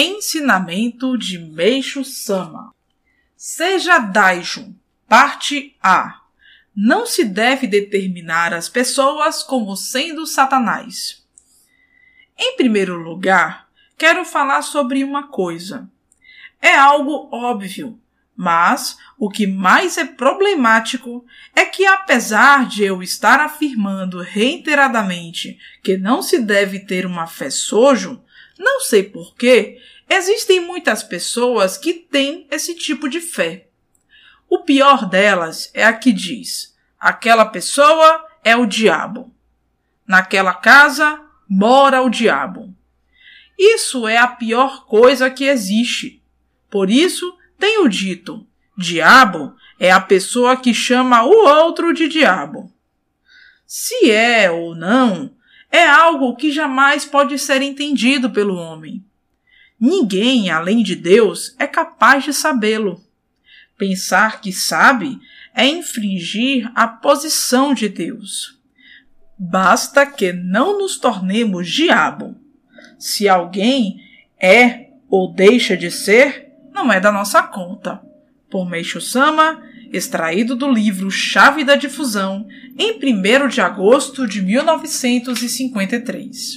Ensinamento de Meixo Sama Seja Daijun, parte A. Não se deve determinar as pessoas como sendo Satanás. Em primeiro lugar, quero falar sobre uma coisa. É algo óbvio, mas o que mais é problemático é que, apesar de eu estar afirmando reiteradamente que não se deve ter uma fé sojo, não sei porquê, existem muitas pessoas que têm esse tipo de fé. O pior delas é a que diz: aquela pessoa é o diabo. Naquela casa mora o diabo. Isso é a pior coisa que existe. Por isso, tenho dito: diabo é a pessoa que chama o outro de diabo. Se é ou não, é algo que jamais pode ser entendido pelo homem. Ninguém, além de Deus, é capaz de sabê-lo. Pensar que sabe é infringir a posição de Deus. Basta que não nos tornemos diabo. Se alguém é ou deixa de ser, não é da nossa conta. Por Meixo Sama, extraído do livro Chave da Difusão, em 1 de agosto de 1953.